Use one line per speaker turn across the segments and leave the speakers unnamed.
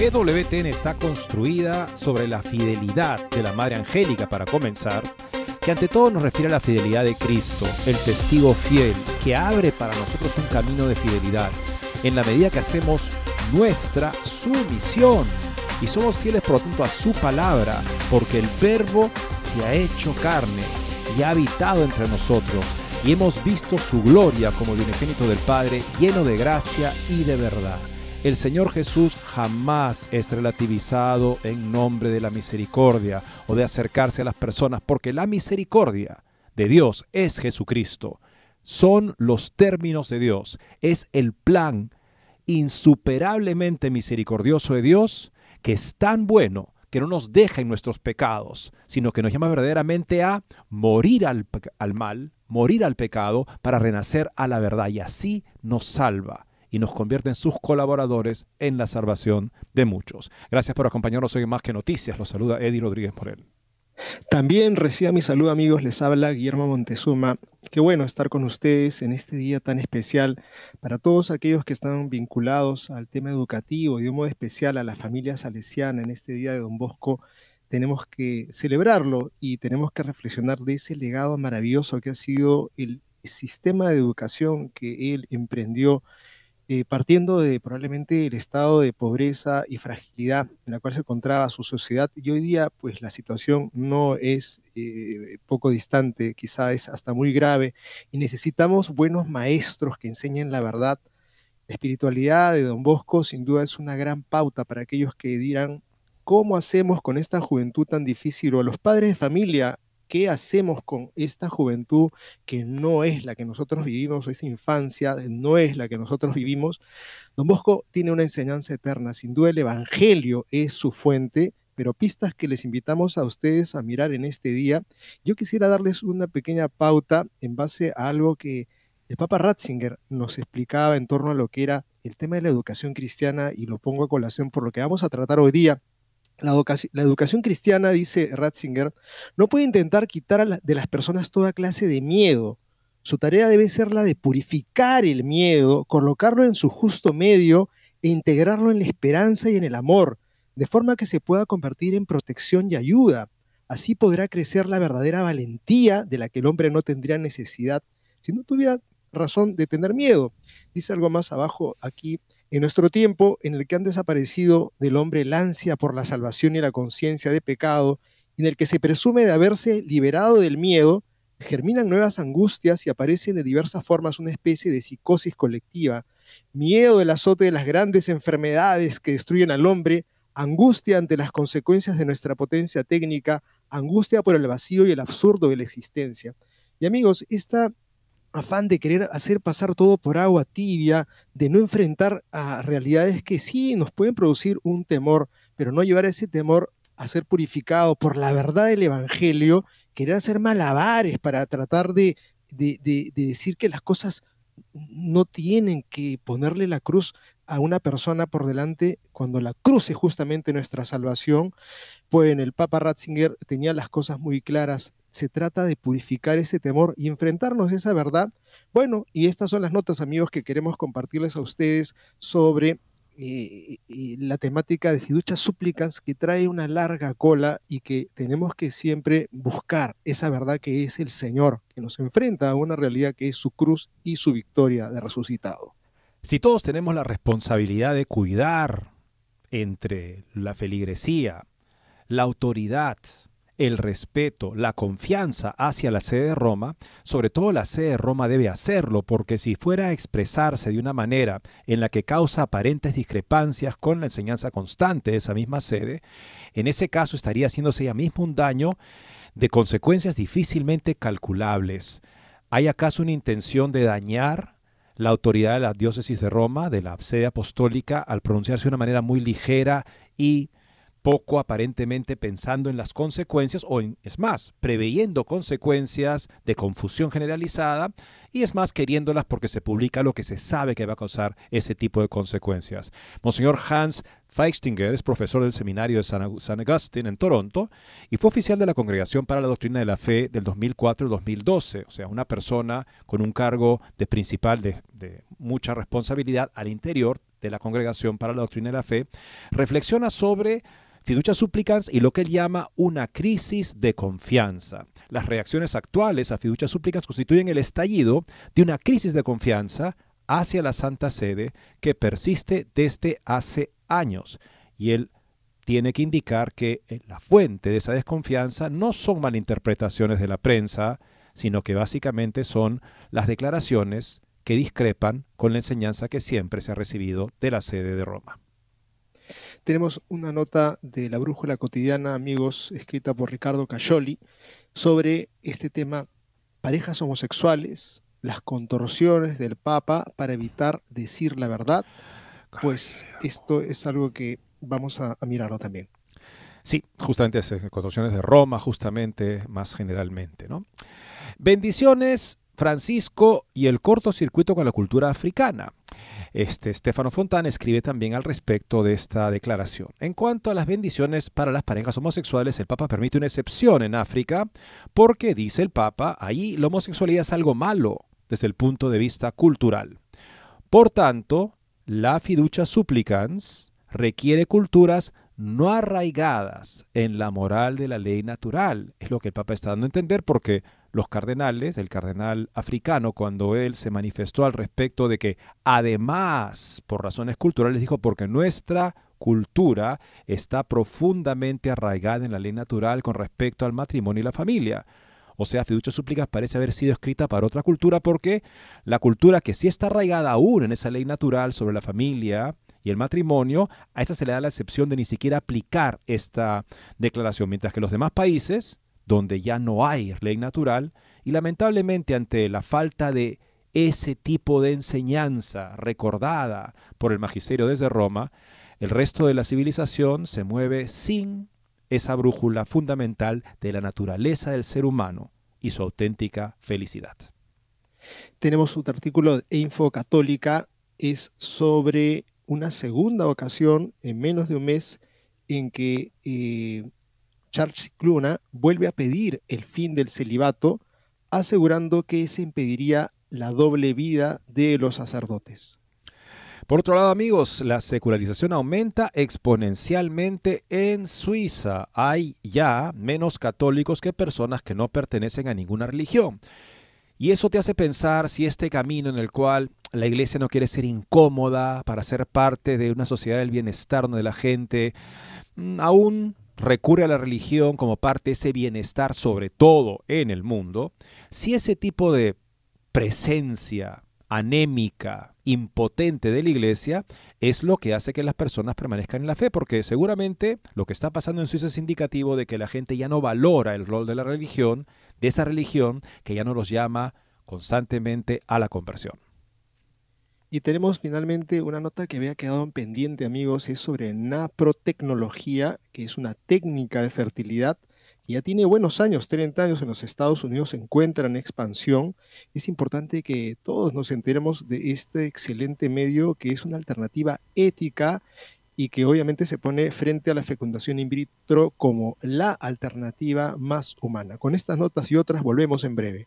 EWTN está construida sobre la fidelidad de la Madre Angélica para comenzar, que ante todo nos refiere a la fidelidad de Cristo, el testigo fiel, que abre para nosotros un camino de fidelidad, en la medida que hacemos nuestra sumisión y somos fieles por lo tanto a su palabra, porque el verbo se ha hecho carne y ha habitado entre nosotros, y hemos visto su gloria como el del Padre, lleno de gracia y de verdad. El Señor Jesús jamás es relativizado en nombre de la misericordia o de acercarse a las personas, porque la misericordia de Dios es Jesucristo. Son los términos de Dios, es el plan insuperablemente misericordioso de Dios que es tan bueno que no nos deja en nuestros pecados, sino que nos llama verdaderamente a morir al, al, mal, morir al pecado, para renacer a la verdad y así nos salva y nos convierte en sus colaboradores en la salvación de muchos. Gracias por acompañarnos hoy en Más que Noticias. Los saluda Eddie Rodríguez Morel.
También reciba mi saludo amigos, les habla Guillermo Montezuma. Qué bueno estar con ustedes en este día tan especial para todos aquellos que están vinculados al tema educativo y de un modo especial a la familia salesiana en este día de Don Bosco. Tenemos que celebrarlo y tenemos que reflexionar de ese legado maravilloso que ha sido el sistema de educación que él emprendió eh, partiendo de probablemente el estado de pobreza y fragilidad en la cual se encontraba su sociedad. Y hoy día, pues la situación no es eh, poco distante, quizá es hasta muy grave, y necesitamos buenos maestros que enseñen la verdad. La espiritualidad de Don Bosco sin duda es una gran pauta para aquellos que dirán, ¿cómo hacemos con esta juventud tan difícil? O a los padres de familia, ¿Qué hacemos con esta juventud que no es la que nosotros vivimos, o esa infancia no es la que nosotros vivimos? Don Bosco tiene una enseñanza eterna, sin duda el Evangelio es su fuente, pero pistas que les invitamos a ustedes a mirar en este día. Yo quisiera darles una pequeña pauta en base a algo que el Papa Ratzinger nos explicaba en torno a lo que era el tema de la educación cristiana y lo pongo a colación por lo que vamos a tratar hoy día la educación, cristiana, dice Ratzinger, no puede intentar quitar de las personas toda clase de miedo. Su tarea debe ser la de purificar el miedo, colocarlo en su justo medio e integrarlo en la esperanza y en el amor, de forma que se pueda convertir en protección y ayuda. Así podrá crecer la verdadera valentía de la que el hombre no tendría necesidad si no tuviera razón de tener miedo. Dice algo más abajo aquí en nuestro tiempo, en el que han desaparecido del hombre el ansia por la salvación y la conciencia de pecado, en el que se presume de haberse liberado del miedo, germinan nuevas angustias y aparecen de diversas formas una especie de psicosis colectiva, miedo del azote de las grandes enfermedades que destruyen al hombre, angustia ante las consecuencias de nuestra potencia técnica, angustia por el vacío y el absurdo de la existencia. Y amigos, esta afán de querer hacer pasar todo por agua tibia, de no enfrentar a realidades que sí nos pueden producir un temor, pero no llevar ese temor a ser purificado por la verdad del Evangelio, querer hacer malabares para tratar de, de, de, de decir que las cosas no tienen que ponerle la cruz a una persona por delante cuando la cruz es justamente nuestra salvación, pues el Papa Ratzinger tenía las cosas muy claras se trata de purificar ese temor y enfrentarnos a esa verdad. Bueno, y estas son las notas, amigos, que queremos compartirles a ustedes sobre eh, la temática de fiduchas súplicas que trae una larga cola y que tenemos que siempre buscar esa verdad que es el Señor, que nos enfrenta a una realidad que es su cruz y su victoria de resucitado.
Si todos tenemos la responsabilidad de cuidar entre la feligresía, la autoridad, el respeto, la confianza hacia la sede de Roma, sobre todo la sede de Roma debe hacerlo, porque si fuera a expresarse de una manera en la que causa aparentes discrepancias con la enseñanza constante de esa misma sede, en ese caso estaría haciéndose ella misma un daño de consecuencias difícilmente calculables. ¿Hay acaso una intención de dañar la autoridad de la diócesis de Roma, de la sede apostólica, al pronunciarse de una manera muy ligera y poco aparentemente pensando en las consecuencias o es más, preveyendo consecuencias de confusión generalizada y es más queriéndolas porque se publica lo que se sabe que va a causar ese tipo de consecuencias. Monseñor Hans Feistinger es profesor del seminario de San, Augustine en Toronto y fue oficial de la Congregación para la Doctrina de la Fe del 2004 al 2012, o sea, una persona con un cargo de principal de, de mucha responsabilidad al interior de la Congregación para la Doctrina de la Fe, reflexiona sobre fiducia supplicans y lo que él llama una crisis de confianza. Las reacciones actuales a fiducia supplicans constituyen el estallido de una crisis de confianza hacia la Santa Sede que persiste desde hace años. Y él tiene que indicar que eh, la fuente de esa desconfianza no son malinterpretaciones de la prensa, sino que básicamente son las declaraciones que discrepan con la enseñanza que siempre se ha recibido de la sede de Roma.
Tenemos una nota de la Brújula Cotidiana, amigos, escrita por Ricardo Cayoli, sobre este tema, parejas homosexuales, las contorsiones del Papa para evitar decir la verdad. Pues esto es algo que vamos a, mirarlo también.
Sí, justamente eh, contorsiones de Roma, justamente más generalmente, ¿no? Bendiciones, Francisco y el cortocircuito con la cultura africana. Este Stefano Fontana escribe también al respecto de esta declaración. En cuanto a las bendiciones para las parejas homosexuales, el Papa permite una excepción en África porque, dice el Papa, ahí la homosexualidad es algo malo desde el punto de vista cultural. Por tanto, la fiducia supplicans requiere culturas no arraigadas en la moral de la ley natural. Es lo que el Papa está dando a entender porque los cardenales, el cardenal africano, cuando él se manifestó al respecto de que además, por razones culturales, dijo, porque nuestra cultura está profundamente arraigada en la ley natural con respecto al matrimonio y la familia. O sea, Fiducia Súplicas parece haber sido escrita para otra cultura porque la cultura que sí está arraigada aún en esa ley natural sobre la familia y el matrimonio, a esa se le da la excepción de ni siquiera aplicar esta declaración, mientras que los demás países, donde ya no hay ley natural, y lamentablemente ante la falta de ese tipo de enseñanza recordada por el magisterio desde Roma, el resto de la civilización se mueve sin esa brújula fundamental de la naturaleza del ser humano y su auténtica felicidad.
Tenemos un artículo de Info Católica, es sobre una segunda ocasión en menos de un mes en que eh, Charles Cluna vuelve a pedir el fin del celibato, asegurando que se impediría la doble vida de los sacerdotes.
Por otro lado, amigos, la secularización aumenta exponencialmente en Suiza. Hay ya menos católicos que personas que no pertenecen a ninguna religión. Y eso te hace pensar si este camino en el cual la iglesia no quiere ser incómoda para ser parte de una sociedad del bienestar de la gente, mm, aún recurre a la religión como parte de ese bienestar, sobre todo en el mundo, si ese tipo de presencia anémica, impotente de la iglesia, es lo que hace que las personas permanezcan en la fe, porque seguramente lo que está pasando en Suiza es indicativo de que la gente ya no valora el rol de la religión, de esa religión que ya no los llama constantemente a la conversión.
Y tenemos finalmente una nota que había quedado en pendiente, amigos, es sobre naprotecnología, que es una técnica de fertilidad que ya tiene buenos años, 30 años en los Estados Unidos, se encuentra en expansión. Es importante que todos nos enteremos de este excelente medio que es una alternativa ética y que obviamente se pone frente a la fecundación in vitro como la alternativa más humana. Con estas notas y otras volvemos en breve.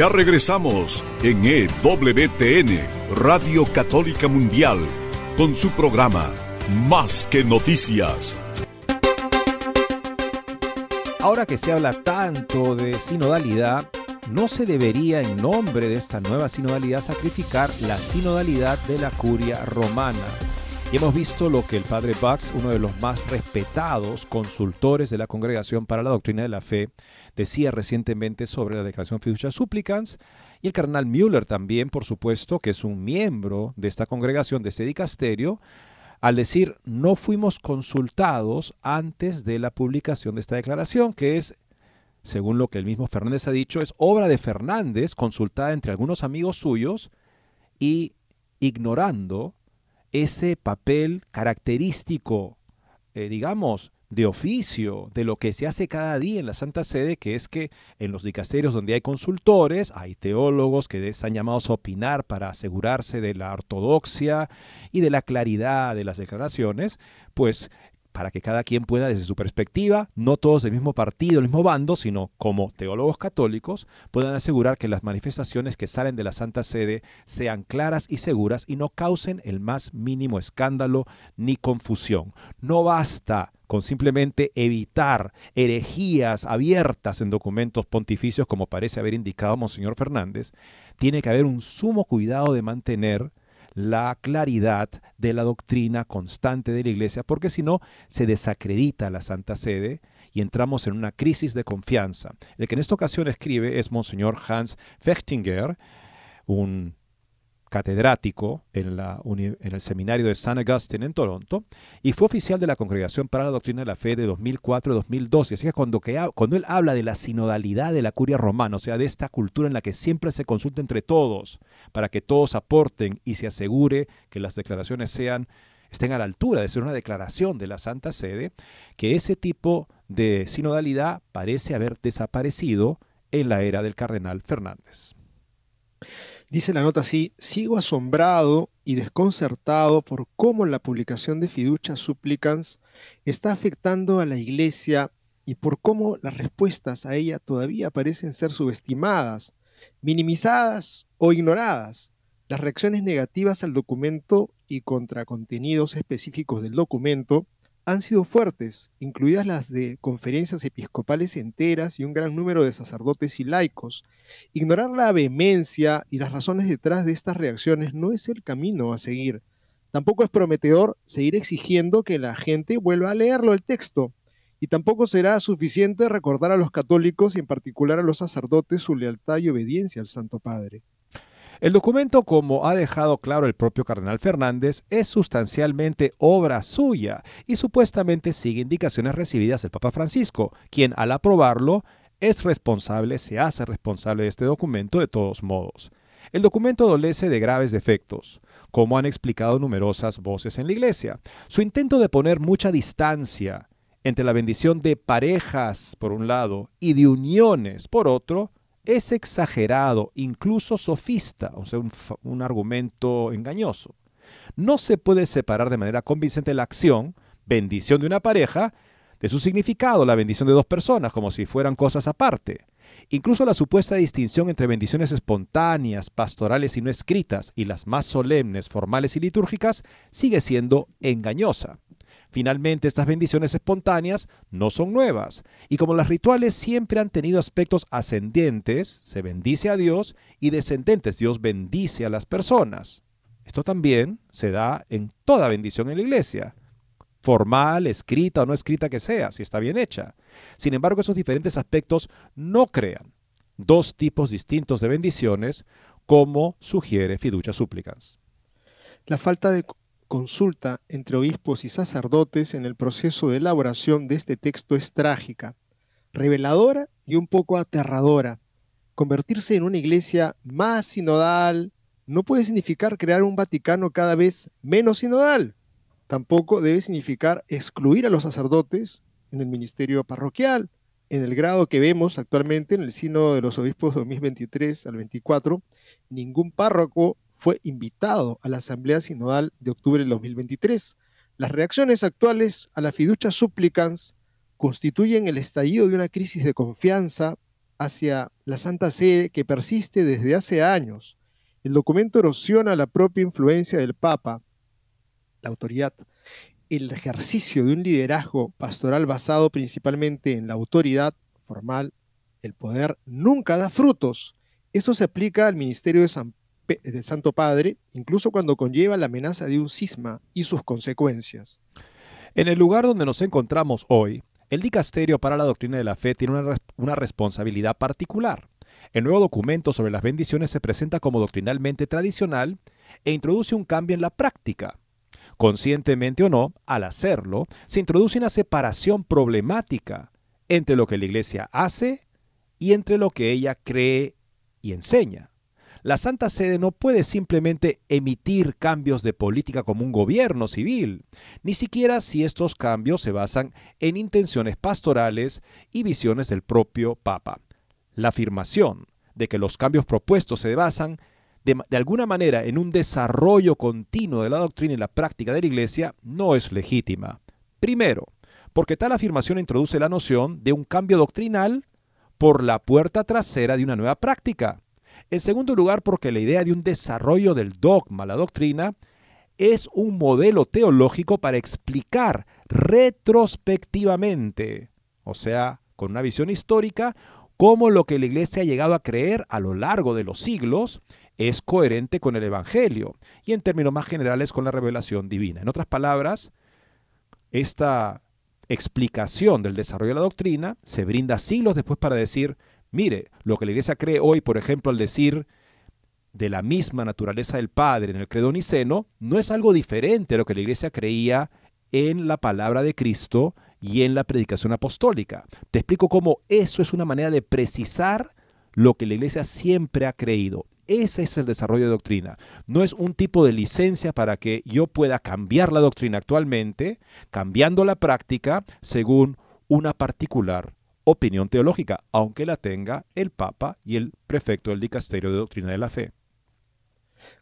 Ya regresamos en EWTN, Radio Católica Mundial, con su programa Más que Noticias.
Ahora que se habla tanto de sinodalidad, no se debería en nombre de esta nueva sinodalidad sacrificar la sinodalidad de la curia romana. Y hemos visto lo que el padre Bax, uno de los más respetados consultores de la Congregación para la Doctrina de la Fe, decía recientemente sobre la declaración fiducia supplicans, y el cardenal Müller también, por supuesto, que es un miembro de esta congregación, de este dicasterio, al decir no fuimos consultados antes de la publicación de esta declaración, que es, según lo que el mismo Fernández ha dicho, es obra de Fernández consultada entre algunos amigos suyos y ignorando ese papel característico, eh, digamos, de oficio, de lo que se hace cada día en la Santa Sede, que es que en los dicasterios donde hay consultores, hay teólogos que están llamados a opinar para asegurarse de la ortodoxia y de la claridad de las declaraciones, pues para que cada quien pueda desde su perspectiva, no todos del mismo partido, del mismo bando, sino como teólogos católicos, puedan asegurar que las manifestaciones que salen de la Santa Sede sean claras y seguras y no causen el más mínimo escándalo ni confusión. No basta con simplemente evitar herejías abiertas en documentos pontificios como parece haber indicado Monseñor Fernández, tiene que haber un sumo cuidado de mantener la claridad de la doctrina constante de la Iglesia, porque si no, se desacredita la Santa Sede y entramos en una crisis de confianza. El que en esta ocasión escribe es Monseñor Hans Fechtinger, un catedrático en, el seminario de San Augustine en Toronto y fue oficial de la Congregación para la Doctrina de la Fe de 2004-2012. Así que cuando, que cuando él habla de la sinodalidad de la curia romana, o sea, de esta cultura en la que siempre se consulta entre todos para que todos aporten y se asegure que las declaraciones sean estén a la altura de ser una declaración de la Santa Sede, que ese tipo de sinodalidad parece haber desaparecido en la era del cardenal Fernández.
Dice la nota así, sigo asombrado y desconcertado por cómo la publicación de Fiducia Supplicans está afectando a la Iglesia y por cómo las respuestas a ella todavía parecen ser subestimadas, minimizadas o ignoradas. Las reacciones negativas al documento y contra contenidos específicos del documento han sido fuertes, incluidas las de conferencias episcopales enteras y un gran número de sacerdotes y laicos. Ignorar la vehemencia y las razones detrás de estas reacciones no es el camino a seguir. Tampoco es prometedor seguir exigiendo que la gente vuelva a leerlo el texto. Y tampoco será suficiente recordar a los católicos y en particular a los sacerdotes su lealtad y obediencia al Santo Padre.
El documento, como ha dejado claro el propio cardenal Fernández, es sustancialmente obra suya y supuestamente sigue indicaciones recibidas del Papa Francisco, quien al aprobarlo es responsable, se hace responsable de este documento de todos modos. El documento adolece de graves defectos, como han explicado numerosas voces en la Iglesia. Su intento de poner mucha distancia entre la bendición de parejas, por un lado, y de uniones, por otro, es exagerado, incluso sofista, o sea, un, argumento engañoso. No se puede separar de manera convincente la acción, bendición de una pareja, de su significado, la bendición de dos personas, como si fueran cosas aparte. Incluso la supuesta distinción entre bendiciones espontáneas, pastorales y no escritas, y las más solemnes, formales y litúrgicas, sigue siendo engañosa. Finalmente, estas bendiciones espontáneas no son nuevas, y como los rituales siempre han tenido aspectos ascendientes, se bendice a Dios, y descendentes, Dios bendice a las personas. Esto también se da en toda bendición en la iglesia, formal, escrita o no escrita que sea, si está bien hecha. Sin embargo, esos diferentes aspectos no crean dos tipos distintos de bendiciones, como sugiere Fiducia Supplicans.
La falta de consulta entre obispos y sacerdotes en el proceso de elaboración de este texto es trágica, reveladora y un poco aterradora. Convertirse en una iglesia más sinodal no puede significar crear un Vaticano cada vez menos sinodal. Tampoco debe significar excluir a los sacerdotes en el ministerio parroquial, en el grado que vemos actualmente en el Sínodo de los Obispos 2023 al 24, ningún párroco fue invitado a la Asamblea Sinodal de octubre del 2023. Las reacciones actuales a la fiducia supplicans constituyen el estallido de una crisis de confianza hacia la Santa Sede que persiste desde hace años. El documento erosiona la propia influencia del Papa, la autoridad, el ejercicio de un liderazgo pastoral basado principalmente en la autoridad formal, el poder, nunca da frutos. Eso se aplica al ministerio de San del Santo Padre, incluso cuando conlleva la amenaza de un cisma y sus consecuencias.
En el lugar donde nos encontramos hoy, el Dicasterio para la Doctrina de la Fe tiene una, una, responsabilidad particular. El nuevo documento sobre las bendiciones se presenta como doctrinalmente tradicional e introduce un cambio en la práctica. Conscientemente o no, al hacerlo, se introduce una separación problemática entre lo que la Iglesia hace y entre lo que ella cree y enseña. La Santa Sede no puede simplemente emitir cambios de política como un gobierno civil, ni siquiera si estos cambios se basan en intenciones pastorales y visiones del propio Papa. La afirmación de que los cambios propuestos se basan de, alguna manera en un desarrollo continuo de la doctrina y la práctica de la Iglesia no es legítima. Primero, porque tal afirmación introduce la noción de un cambio doctrinal por la puerta trasera de una nueva práctica. En segundo lugar, porque la idea de un desarrollo del dogma, la doctrina, es un modelo teológico para explicar retrospectivamente, o sea, con una visión histórica, cómo lo que la Iglesia ha llegado a creer a lo largo de los siglos es coherente con el Evangelio y en términos más generales con la revelación divina. En otras palabras, esta explicación del desarrollo de la doctrina se brinda siglos después para decir, Mire, lo que la iglesia cree hoy, por ejemplo, al decir de la misma naturaleza del Padre en el credo niceno, no es algo diferente a lo que la iglesia creía en la palabra de Cristo y en la predicación apostólica. Te explico cómo eso es una manera de precisar lo que la iglesia siempre ha creído. Ese es el desarrollo de doctrina. No es un tipo de licencia para que yo pueda cambiar la doctrina actualmente, cambiando la práctica según una particular opinión teológica, aunque la tenga el Papa y el prefecto del Dicasterio de Doctrina de la Fe.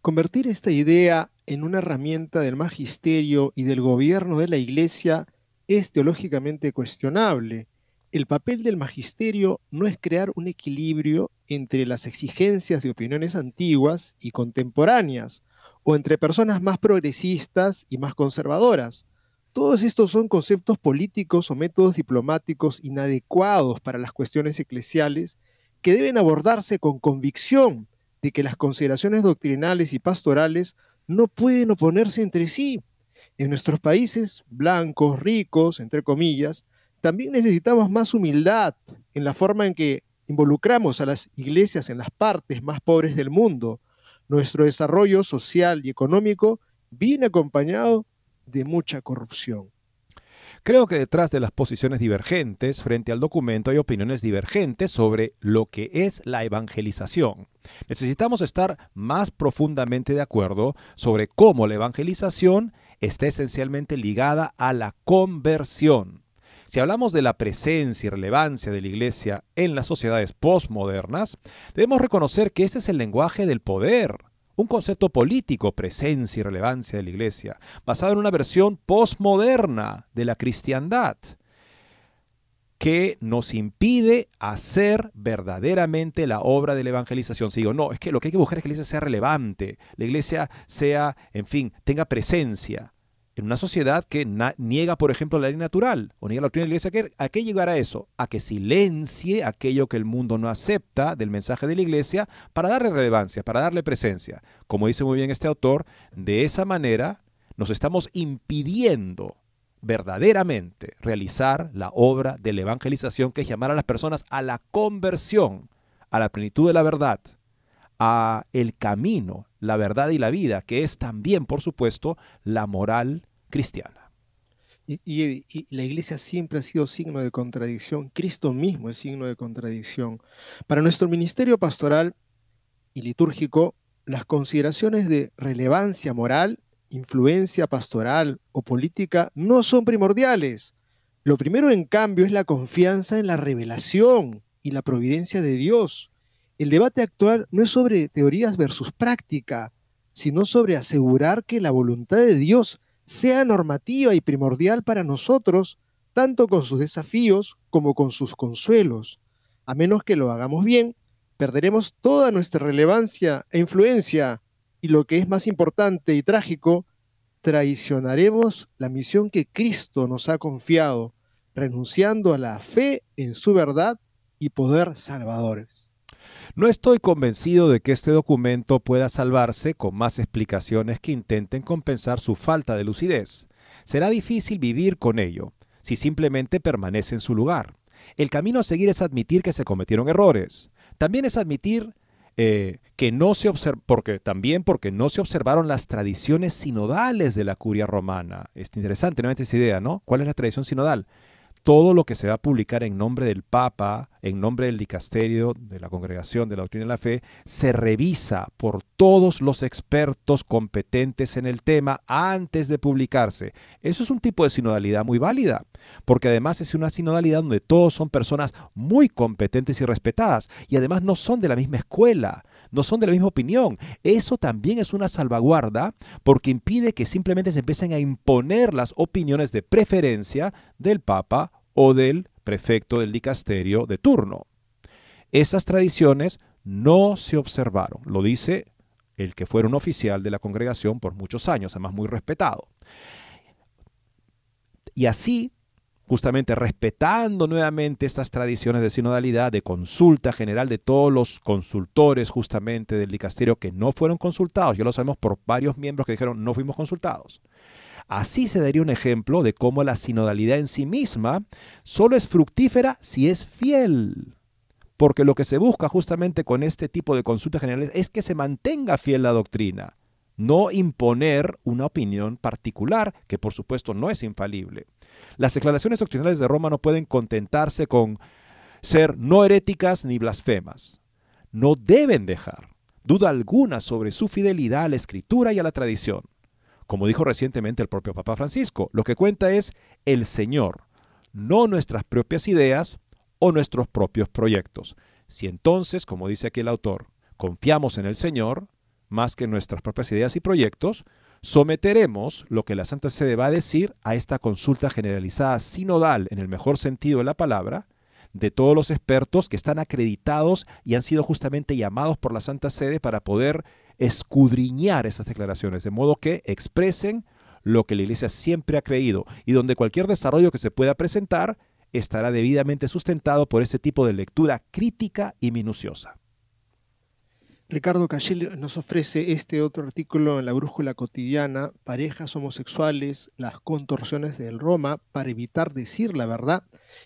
Convertir esta idea en una herramienta del magisterio y del gobierno de la Iglesia es teológicamente cuestionable. El papel del magisterio no es crear un equilibrio entre las exigencias de opiniones antiguas y contemporáneas, o entre personas más progresistas y más conservadoras. Todos estos son conceptos políticos o métodos diplomáticos inadecuados para las cuestiones eclesiales que deben abordarse con convicción de que las consideraciones doctrinales y pastorales no pueden oponerse entre sí. En nuestros países, blancos, ricos, entre comillas, también necesitamos más humildad en la forma en que involucramos a las iglesias en las partes más pobres del mundo. Nuestro desarrollo social y económico viene acompañado de mucha corrupción.
Creo que detrás de las posiciones divergentes frente al documento hay opiniones divergentes sobre lo que es la evangelización. Necesitamos estar más profundamente de acuerdo sobre cómo la evangelización está esencialmente ligada a la conversión. Si hablamos de la presencia y relevancia de la Iglesia en las sociedades postmodernas, debemos reconocer que este es el lenguaje del poder, un concepto político, presencia y relevancia de la Iglesia, basado en una versión postmoderna de la cristiandad, que nos impide hacer verdaderamente la obra de la evangelización. Si digo, no, es que lo que hay que buscar es que la iglesia sea relevante, la iglesia sea, en fin, tenga presencia. En una sociedad que niega, por ejemplo, la ley natural o niega la doctrina de la iglesia, ¿a qué llegará eso? A que silencie aquello que el mundo no acepta del mensaje de la iglesia para darle relevancia, para darle presencia. Como dice muy bien este autor, de esa manera nos estamos impidiendo verdaderamente realizar la obra de la evangelización que es llamar a las personas a la conversión, a la plenitud de la verdad, a el camino, la verdad y la vida, que es también, por supuesto, la moral cristiana.
Y, la iglesia siempre ha sido signo de contradicción, Cristo mismo es signo de contradicción. Para nuestro ministerio pastoral y litúrgico, las consideraciones de relevancia moral, influencia pastoral o política no son primordiales. Lo primero, en cambio, es la confianza en la revelación y la providencia de Dios el debate actual no es sobre teorías versus práctica, sino sobre asegurar que la voluntad de Dios sea normativa y primordial para nosotros, tanto con sus desafíos como con sus consuelos. A menos que lo hagamos bien, perderemos toda nuestra relevancia e influencia, y lo que es más importante y trágico, traicionaremos la misión que Cristo nos ha confiado, renunciando a la fe en su verdad y poder salvadores.
No estoy convencido de que este documento pueda salvarse con más explicaciones que intenten compensar su falta de lucidez. Será difícil vivir con ello, si simplemente permanece en su lugar. El camino a seguir es admitir que se cometieron errores. También es admitir eh, que no se porque también porque no se observaron las tradiciones sinodales de la curia romana. Es interesante nuevamente esa idea, ¿no? ¿Cuál es la tradición sinodal? Todo lo que se va a publicar en nombre del Papa, en nombre del dicasterio, de la congregación de la doctrina de la fe, se revisa por todos los expertos competentes en el tema antes de publicarse. Eso es un tipo de sinodalidad muy válida, porque además es una sinodalidad donde todos son personas muy competentes y respetadas, y además no son de la misma escuela, no son de la misma opinión. Eso también es una salvaguarda porque impide que simplemente se empiecen a imponer las opiniones de preferencia del Papa o del prefecto del dicasterio de turno. Esas tradiciones no se observaron, lo dice el que fuera un oficial de la congregación por muchos años, además muy respetado. Y así justamente respetando nuevamente estas tradiciones de sinodalidad, de consulta general de todos los consultores justamente del dicasterio que no fueron consultados, ya lo sabemos por varios miembros que dijeron no fuimos consultados. Así se daría un ejemplo de cómo la sinodalidad en sí misma solo es fructífera si es fiel. Porque lo que se busca justamente con este tipo de consultas generales es que se mantenga fiel la doctrina, no imponer una opinión particular, que por supuesto no es infalible. Las declaraciones doctrinales de Roma no pueden contentarse con ser no heréticas ni blasfemas. No deben dejar duda alguna sobre su fidelidad a la escritura y a la tradición. Como dijo recientemente el propio Papa Francisco, lo que cuenta es el Señor, no nuestras propias ideas o nuestros propios proyectos. Si entonces, como dice aquí el autor, confiamos en el Señor más que en nuestras propias ideas y proyectos, Someteremos lo que la Santa Sede va a decir a esta consulta generalizada sinodal, en el mejor sentido de la palabra, de todos los expertos que están acreditados y han sido justamente llamados por la Santa Sede para poder escudriñar esas declaraciones, de modo que expresen lo que la Iglesia siempre ha creído y donde cualquier desarrollo que se pueda presentar estará debidamente sustentado por ese tipo de lectura crítica y minuciosa.
Ricardo Cachel nos ofrece este otro artículo en la Brújula Cotidiana, Parejas homosexuales, las contorsiones del Roma para evitar decir la verdad.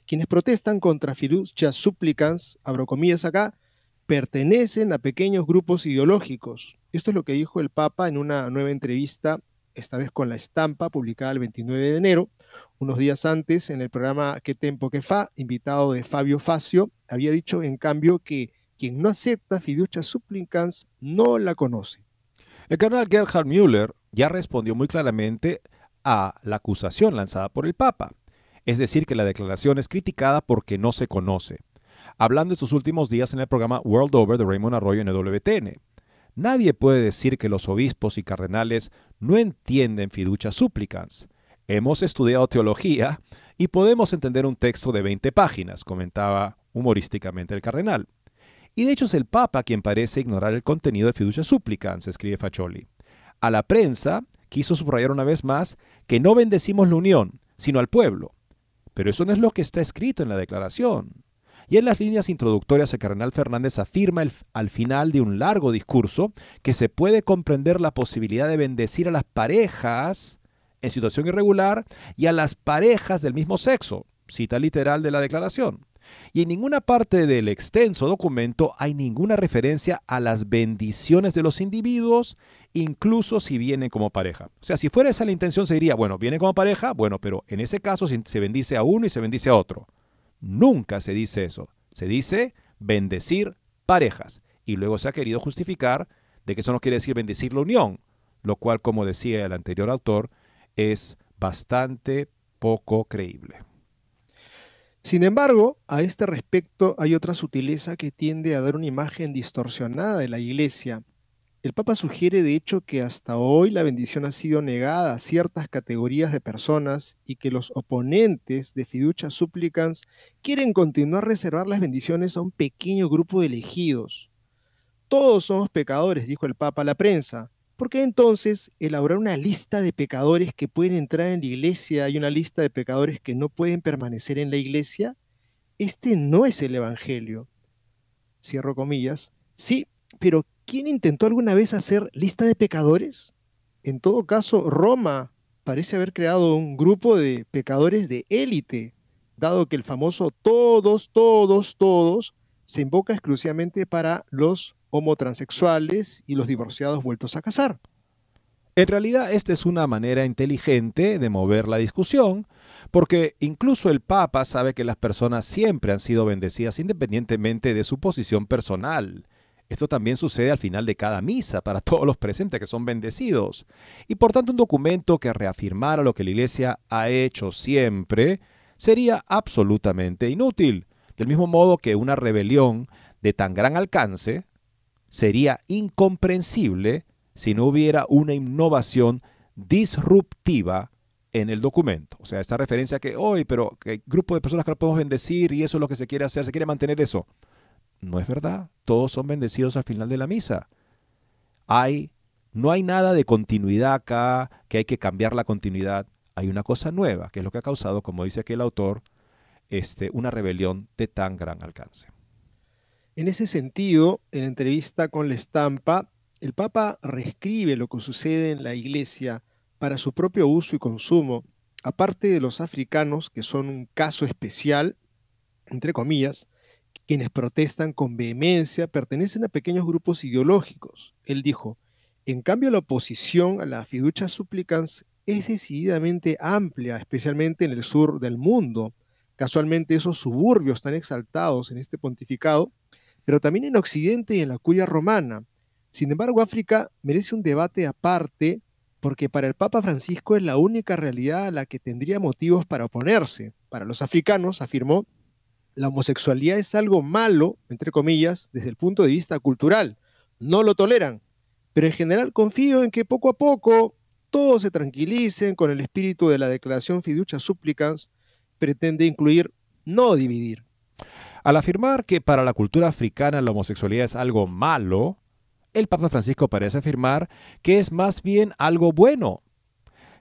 Quienes protestan contra fiducia supplicans, abro comillas acá, pertenecen a pequeños grupos ideológicos. Esto es lo que dijo el Papa en una nueva entrevista, esta vez con la estampa, publicada el 29 de enero. Unos días antes, en el programa ¿Qué Tempo que Fa?, invitado de Fabio Facio, había dicho en cambio que quien no acepta fiducia supplicans no la conoce.
El cardenal Gerhard Müller ya respondió muy claramente a la acusación lanzada por el Papa, es decir, que la declaración es criticada porque no se conoce, hablando de sus últimos días en el programa World Over de Raymond Arroyo en WTN. Nadie puede decir que los obispos y cardenales no entienden fiducia supplicans. Hemos estudiado teología y podemos entender un texto de 20 páginas, comentaba humorísticamente el cardenal. Y de hecho es el Papa quien parece ignorar el contenido de Fiducia Supplicans, escribe Faccioli. A la prensa, quiso subrayar una vez más que no bendecimos la unión, sino al pueblo. Pero eso no es lo que está escrito en la declaración. Y en las líneas introductorias el cardenal Fernández afirma al final de un largo discurso que se puede comprender la posibilidad de bendecir a las parejas en situación irregular y a las parejas del mismo sexo, cita literal de la declaración. Y en ninguna parte del extenso documento hay ninguna referencia a las bendiciones de los individuos, incluso si vienen como pareja. O sea, si fuera esa la intención, se diría, bueno, viene como pareja, bueno, pero en ese caso se bendice a uno y se bendice a otro. Nunca se dice eso. Se dice bendecir parejas. Y luego se ha querido justificar de que eso no quiere decir bendecir la unión, lo cual, como decía el anterior autor, es bastante poco creíble.
Sin embargo, a este respecto hay otra sutileza que tiende a dar una imagen distorsionada de la Iglesia. El Papa sugiere de hecho que hasta hoy la bendición ha sido negada a ciertas categorías de personas y que los oponentes de fiducia supplicans quieren continuar a reservar las bendiciones a un pequeño grupo de elegidos. Todos somos pecadores, dijo el Papa a la prensa. ¿Por qué entonces elaborar una lista de pecadores que pueden entrar en la iglesia y una lista de pecadores que no pueden permanecer en la iglesia? Este no es el Evangelio. Cierro comillas. Sí, pero ¿quién intentó alguna vez hacer lista de pecadores? En todo caso, Roma parece haber creado un grupo de pecadores de élite, dado que el famoso todos, todos, todos se invoca exclusivamente para los homotransexuales y los divorciados vueltos a casar.
En realidad, esta es una manera inteligente de mover la discusión, porque incluso el Papa sabe que las personas siempre han sido bendecidas independientemente de su posición personal. Esto también sucede al final de cada misa para todos los presentes que son bendecidos. Y por tanto un documento que reafirmara lo que la Iglesia ha hecho siempre sería absolutamente inútil. Del mismo modo que una rebelión de tan gran alcance sería incomprensible si no hubiera una innovación disruptiva en el documento. O sea, esta referencia que hoy, pero que hay grupo de personas que no podemos bendecir y eso es lo que se quiere hacer, se quiere mantener eso. No es verdad. Todos son bendecidos al final de la misa. Hay, no hay nada de continuidad acá, que hay que cambiar la continuidad. Hay una cosa nueva, que es lo que ha causado, como dice aquí el autor, este, una rebelión de tan gran alcance.
En ese sentido, en entrevista con la estampa, el Papa reescribe lo que sucede en la Iglesia para su propio uso y consumo, aparte de los africanos, que son un caso especial, entre comillas, quienes protestan con vehemencia pertenecen a pequeños grupos ideológicos. Él dijo, en cambio la oposición a la fiducia supplicans es decididamente amplia, especialmente en el sur del mundo. Casualmente esos suburbios tan exaltados en este pontificado pero también en Occidente y en la curia romana. Sin embargo, África merece un debate aparte porque para el Papa Francisco es la única realidad a la que tendría motivos para oponerse. Para los africanos, afirmó, la homosexualidad es algo malo, entre comillas, desde el punto de vista cultural. No lo toleran. Pero en general confío en que poco a poco todos se tranquilicen con el espíritu de la declaración fiducia supplicans, pretende incluir, no dividir.
Al afirmar que para la cultura africana la homosexualidad es algo malo, el Papa Francisco parece afirmar que es más bien algo bueno,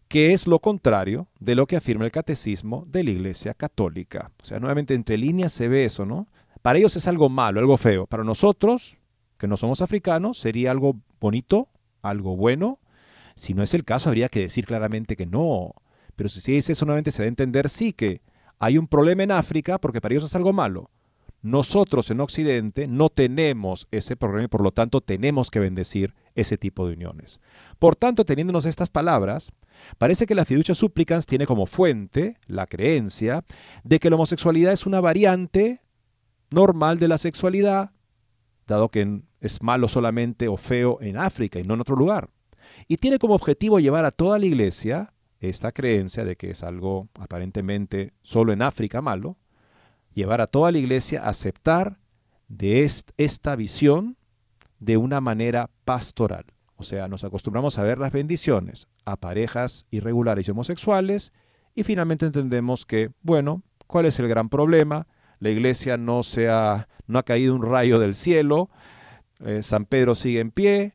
que es lo contrario de lo que afirma el catecismo de la Iglesia Católica. O sea, nuevamente entre líneas se ve eso, ¿no? Para ellos es algo malo, algo feo. Para nosotros, que no somos africanos, sería algo bonito, algo bueno. Si no es el caso, habría que decir claramente que no. Pero si se dice eso, nuevamente se da a entender sí que hay un problema en África porque para ellos es algo malo. Nosotros en Occidente no tenemos ese problema y por lo tanto tenemos que bendecir ese tipo de uniones. Por tanto, teniéndonos estas palabras, parece que la fiducia supplicans tiene como fuente la creencia de que la homosexualidad es una variante normal de la sexualidad, dado que es malo solamente o feo en África y no en otro lugar. Y tiene como objetivo llevar a toda la iglesia esta creencia de que es algo aparentemente solo en África malo, llevar a toda la iglesia a aceptar de esta visión de una manera pastoral. O sea, nos acostumbramos a ver las bendiciones a parejas irregulares y homosexuales y finalmente entendemos que, bueno, ¿cuál es el gran problema? La iglesia no, se ha, no ha caído un rayo del cielo, eh, San Pedro sigue en pie,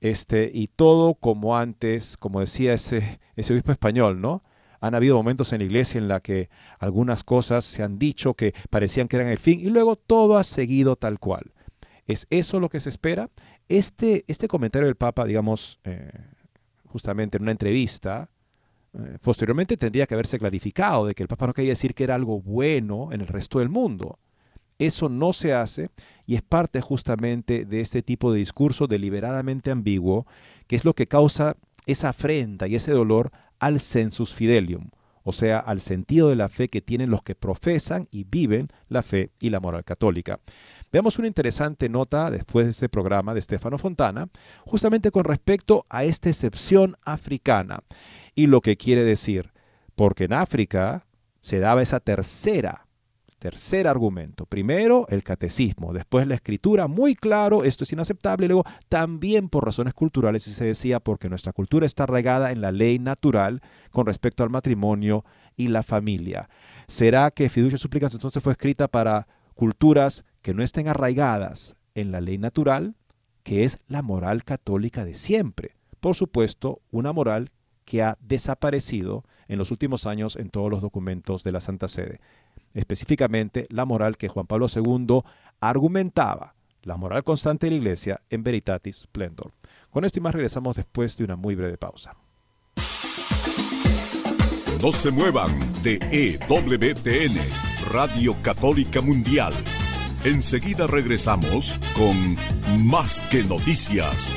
Este, y todo como antes, como decía ese, obispo español, ¿no? Han habido momentos en la iglesia en la que algunas cosas se han dicho que parecían que eran el fin y luego todo ha seguido tal cual. ¿Es eso lo que se espera? Este, este comentario del Papa, digamos, eh, justamente en una entrevista, eh, posteriormente tendría que haberse clarificado de que el Papa no quería decir que era algo bueno en el resto del mundo. Eso no se hace y es parte justamente de este tipo de discurso deliberadamente ambiguo, que es lo que causa esa afrenta y ese dolor al sensus fidelium, o sea, al sentido de la fe que tienen los que profesan y viven la fe y la moral católica. Veamos una interesante nota después de este programa de Stefano Fontana, justamente con respecto a esta excepción africana y lo que quiere decir, porque en África se daba esa tercera Tercer argumento. Primero, el catecismo. Después, la escritura. Muy claro, esto es inaceptable. Y luego, también por razones culturales, y se decía, porque nuestra cultura está arraigada en la ley natural con respecto al matrimonio y la familia. ¿Será que Fiducia Súplicas entonces fue escrita para culturas que no estén arraigadas en la ley natural, que es la moral católica de siempre? Por supuesto, una moral que ha desaparecido en los últimos años en todos los documentos de la Santa Sede específicamente la moral que Juan Pablo II argumentaba, la moral constante de la Iglesia en Veritatis Splendor. Con esto y más regresamos después de una muy breve pausa.
No se muevan de EWTN, Radio Católica Mundial. Enseguida regresamos con Más que Noticias.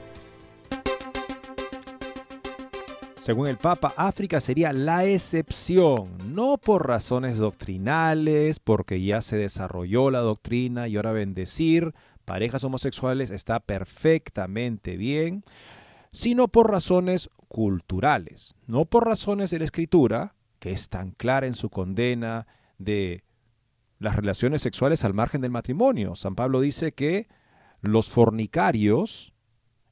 Según el Papa, África sería la excepción, no por razones doctrinales, porque ya se desarrolló la doctrina y ahora bendecir parejas homosexuales está perfectamente bien, sino por razones culturales, no por razones de la escritura, que es tan clara en su condena de las relaciones sexuales al margen del matrimonio. San Pablo dice que los fornicarios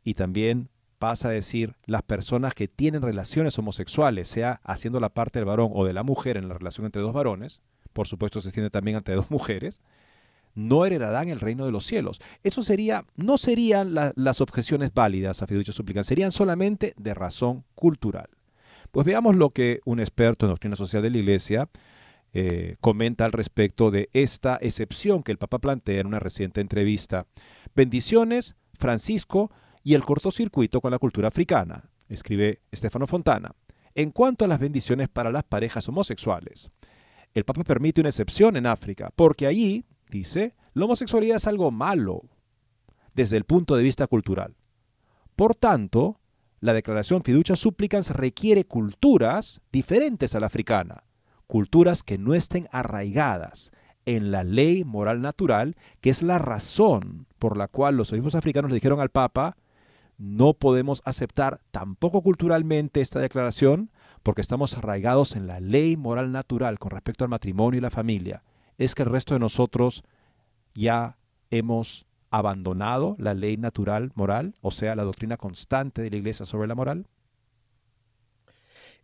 y también pasa a decir las personas que tienen relaciones homosexuales, sea haciendo la parte del varón o de la mujer en la relación entre dos varones, por supuesto se extiende también ante dos mujeres, no heredarán el reino de los cielos. Eso sería, no serían las objeciones válidas a fiducia suplican, serían solamente de razón cultural. Pues veamos lo que un experto en doctrina social de la Iglesia eh, comenta al respecto de esta excepción que el Papa plantea en una reciente entrevista. Bendiciones, Francisco, y el cortocircuito con la cultura africana, escribe Stefano Fontana. En cuanto a las bendiciones para las parejas homosexuales, el Papa permite una excepción en África, porque allí, dice, la homosexualidad es algo malo desde el punto de vista cultural. Por tanto, la declaración fiducia supplicans requiere culturas diferentes a la africana, culturas que no estén arraigadas en la ley moral natural, que es la razón por la cual los obispos africanos le dijeron al Papa, no podemos aceptar tampoco culturalmente esta declaración porque estamos arraigados en la ley moral natural con respecto al matrimonio y la familia, es que el resto de nosotros ya hemos abandonado la ley natural moral, o sea, la doctrina constante de la Iglesia sobre la moral?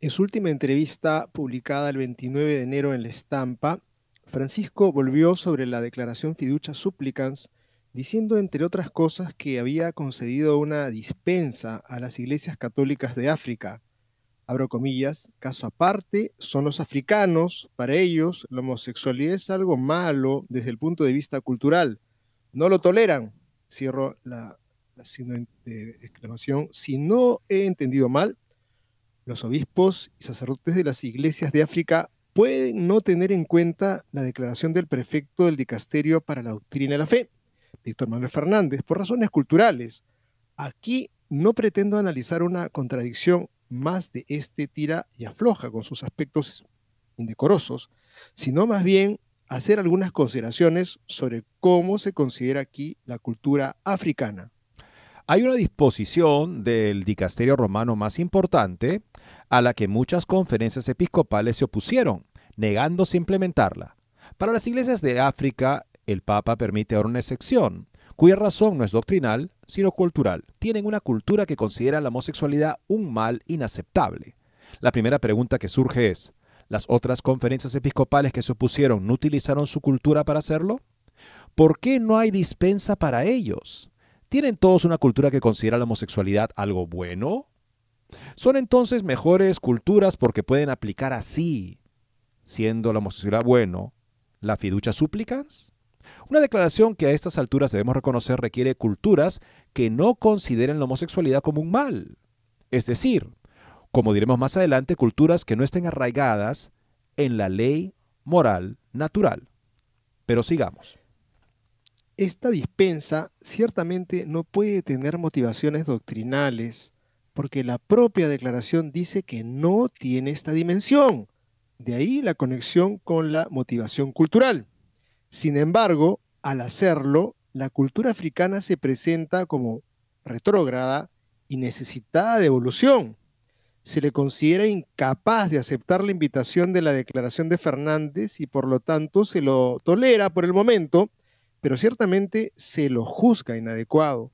En su última entrevista publicada el 29 de enero en La Estampa, Francisco volvió sobre la declaración fiducia supplicans, diciendo entre otras cosas que había concedido una dispensa a las iglesias católicas de África. Abro comillas, caso aparte, son los africanos, para ellos la homosexualidad es algo malo desde el punto de vista cultural. No lo toleran. Cierro la, de exclamación. Si no he entendido mal, los obispos y sacerdotes de las iglesias de África pueden no tener en cuenta la declaración del prefecto del dicasterio para la doctrina de la fe, Víctor Manuel Fernández, por razones culturales. Aquí no pretendo analizar una contradicción más de este tira y afloja con sus aspectos indecorosos, sino más bien hacer algunas consideraciones sobre cómo se considera aquí la cultura africana.
Hay una disposición del dicasterio romano más importante a la que muchas conferencias episcopales se opusieron, negándose a implementarla. Para las iglesias de África, el Papa permite ahora una excepción, cuya razón no es doctrinal, sino cultural. Tienen una cultura que considera la homosexualidad un mal inaceptable. La primera pregunta que surge es, ¿las otras conferencias episcopales que se opusieron no utilizaron su cultura para hacerlo? ¿Por qué no hay dispensa para ellos? ¿Tienen todos una cultura que considera la homosexualidad algo bueno? ¿Son entonces mejores culturas porque pueden aplicar así, siendo la homosexualidad bueno, la fiducia súplicas? Una declaración que a estas alturas debemos reconocer requiere culturas que no consideren la homosexualidad como un mal. Es decir, como diremos más adelante, culturas que no estén arraigadas en la ley moral natural. Pero sigamos.
Esta dispensa ciertamente no puede tener motivaciones doctrinales, porque la propia declaración dice que no tiene esta dimensión. De ahí la conexión con la motivación cultural. Sin embargo, al hacerlo, la cultura africana se presenta como retrógrada y necesitada de evolución. Se le considera incapaz de aceptar la invitación de la declaración de Fernández y por lo tanto se lo tolera por el momento, pero ciertamente se lo juzga inadecuado.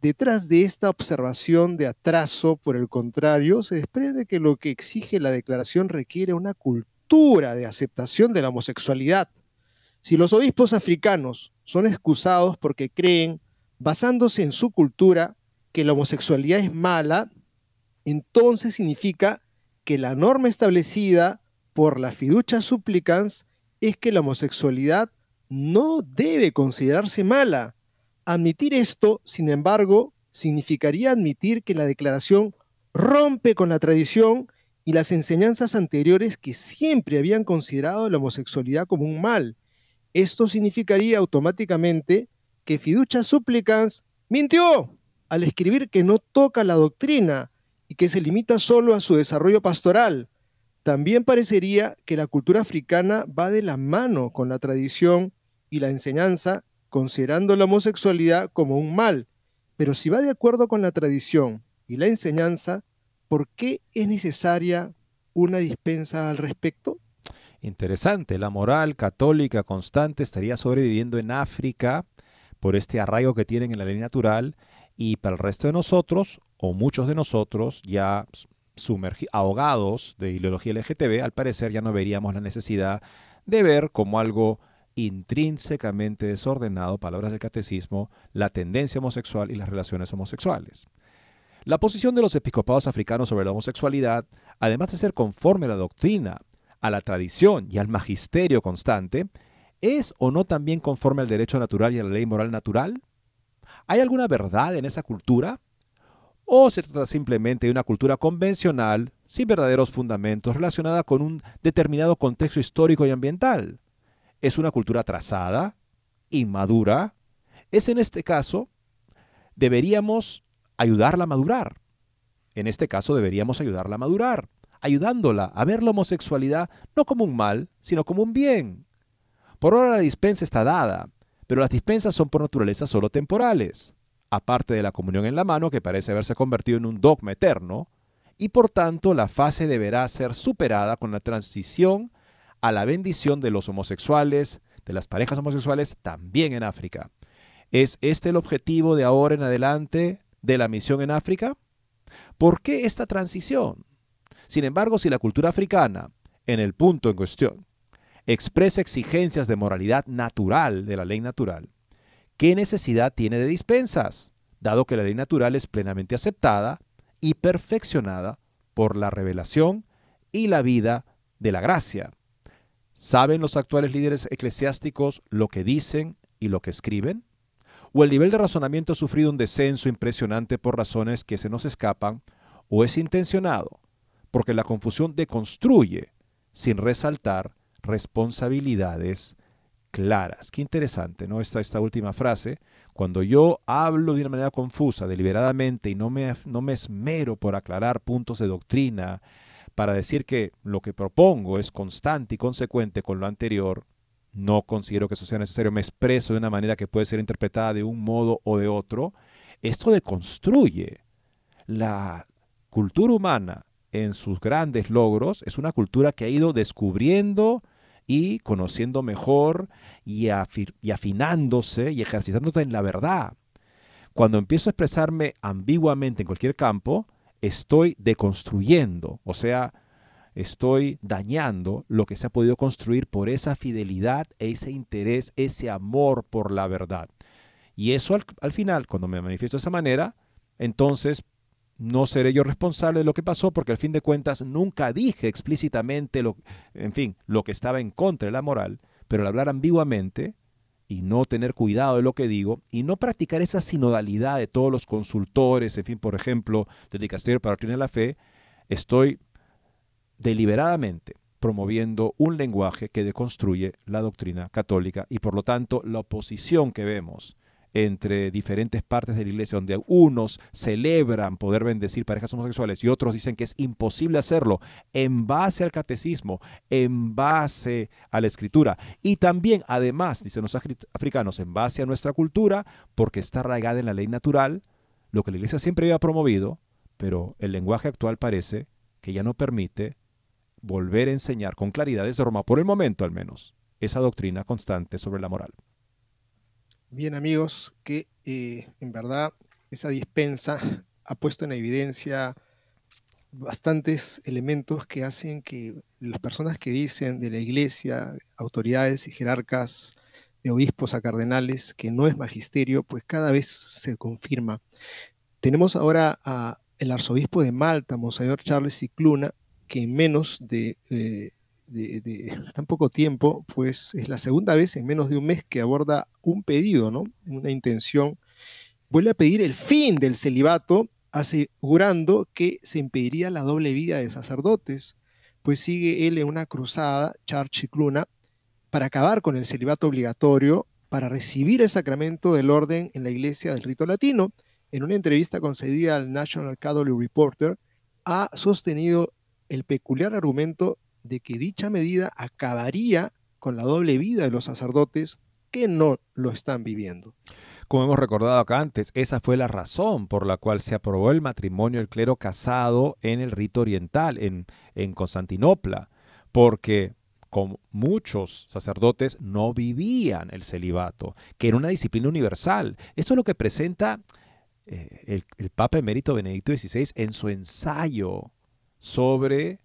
Detrás de esta observación de atraso, por el contrario, se desprende que lo que exige la declaración requiere una cultura de aceptación de la homosexualidad. Si los obispos africanos son excusados porque creen, basándose en su cultura, que la homosexualidad es mala, entonces significa que la norma establecida por la fiducia supplicans es que la homosexualidad no debe considerarse mala, Admitir esto, sin embargo, significaría admitir que la declaración rompe con la tradición y las enseñanzas anteriores que siempre habían considerado la homosexualidad como un mal. Esto significaría automáticamente que Fiducia Supplicans mintió al escribir que no toca la doctrina y que se limita solo a su desarrollo pastoral. También parecería que la cultura africana va de la mano con la tradición y la enseñanza considerando la homosexualidad como un mal, pero si va de acuerdo con la tradición y la enseñanza, ¿por qué es necesaria una dispensa al respecto?
Interesante, la moral católica constante estaría sobreviviendo en África por este arraigo que tienen en la ley natural y para el resto de nosotros, o muchos de nosotros, ya ahogados de ideología LGTB, al parecer ya no veríamos la necesidad de ver como algo intrínsecamente desordenado, palabras del catecismo, la tendencia homosexual y las relaciones homosexuales. La posición de los episcopados africanos sobre la homosexualidad, además de ser conforme a la doctrina, a la tradición y al magisterio constante, ¿es o no también conforme al derecho natural y a la ley moral natural? ¿Hay alguna verdad en esa cultura? ¿O se trata simplemente de una cultura convencional, sin verdaderos fundamentos, relacionada con un determinado contexto histórico y ambiental? es una cultura atrasada, inmadura, es en este caso, deberíamos ayudarla a madurar. En este caso deberíamos ayudarla a madurar, ayudándola a ver la homosexualidad no como un mal, sino como un bien. Por ahora la dispensa está dada, pero las dispensas son por naturaleza solo temporales. Aparte de la comunión en la mano, que parece haberse convertido en un dogma eterno, y por tanto la fase deberá ser superada con la transición a la bendición de los homosexuales, de las parejas homosexuales también en África. ¿Es este el objetivo de ahora en adelante de la misión en África? ¿Por qué esta transición? Sin embargo, si la cultura africana, en el punto en cuestión, expresa exigencias de moralidad natural de la ley natural, ¿qué necesidad tiene de dispensas, dado que la ley natural es plenamente aceptada y perfeccionada por la revelación y la vida de la gracia? ¿Saben los actuales líderes eclesiásticos lo que dicen y lo que escriben? ¿O el nivel de razonamiento ha sufrido un descenso impresionante por razones que se nos escapan? ¿O es intencionado? Porque la confusión deconstruye sin resaltar responsabilidades claras. Qué interesante, ¿no? Esta, esta última frase. Cuando yo hablo de una manera confusa, deliberadamente, y no me, no me esmero por aclarar puntos de doctrina, para decir que lo que propongo es constante y consecuente con lo anterior, no considero que eso sea necesario, me expreso de una manera que puede ser interpretada de un modo o de otro, esto deconstruye la cultura humana en sus grandes logros, es una cultura que ha ido descubriendo y conociendo mejor y, afinándose y ejercitándose en la verdad. Cuando empiezo a expresarme ambiguamente en cualquier campo, estoy deconstruyendo, o sea, estoy dañando lo que se ha podido construir por esa fidelidad, ese interés, ese amor por la verdad. Y eso al, al final, cuando me manifiesto de esa manera, entonces no seré yo responsable de lo que pasó porque al fin de cuentas nunca dije explícitamente lo, en fin, lo que estaba en contra de la moral, pero al hablar ambiguamente y no tener cuidado de lo que digo y no practicar esa sinodalidad de todos los consultores, en fin, por ejemplo, del Dicasterio para Doctrina de la Fe, estoy deliberadamente promoviendo un lenguaje que deconstruye la doctrina católica y por lo tanto la oposición que vemos entre diferentes partes de la iglesia, donde unos celebran poder bendecir parejas homosexuales y otros dicen que es imposible hacerlo en base al catecismo, en base a la escritura y también, además, dicen los africanos, en base a nuestra cultura, porque está arraigada en la ley natural, lo que la iglesia siempre había promovido, pero el lenguaje actual parece que ya no permite volver a enseñar con claridad desde Roma, por el momento al menos, esa doctrina constante sobre la moral.
Bien amigos, que eh, en verdad esa dispensa ha puesto en evidencia bastantes elementos que hacen que las personas que dicen de la iglesia, autoridades y jerarcas, de obispos a cardenales, que no es magisterio, pues cada vez se confirma. Tenemos ahora a el arzobispo de Malta, Monseñor Charles Cicluna, que en menos de eh, de, tan poco tiempo, pues es la segunda vez en menos de un mes que aborda un pedido, ¿no? Una intención. Vuelve a pedir el fin del celibato, asegurando que se impediría la doble vida de sacerdotes, pues sigue él en una cruzada, Charchicluna, para acabar con el celibato obligatorio, para recibir el sacramento del orden en la iglesia del rito latino. En una entrevista concedida al National Catholic Reporter, ha sostenido el peculiar argumento de que dicha medida acabaría con la doble vida de los sacerdotes que no lo están viviendo.
Como hemos recordado acá antes, esa fue la razón por la cual se aprobó el matrimonio del clero casado en el rito oriental, en, en Constantinopla, porque como muchos sacerdotes no vivían el celibato, que era una disciplina universal. Esto es lo que presenta eh, el, el Papa emérito Benedicto XVI en su ensayo sobre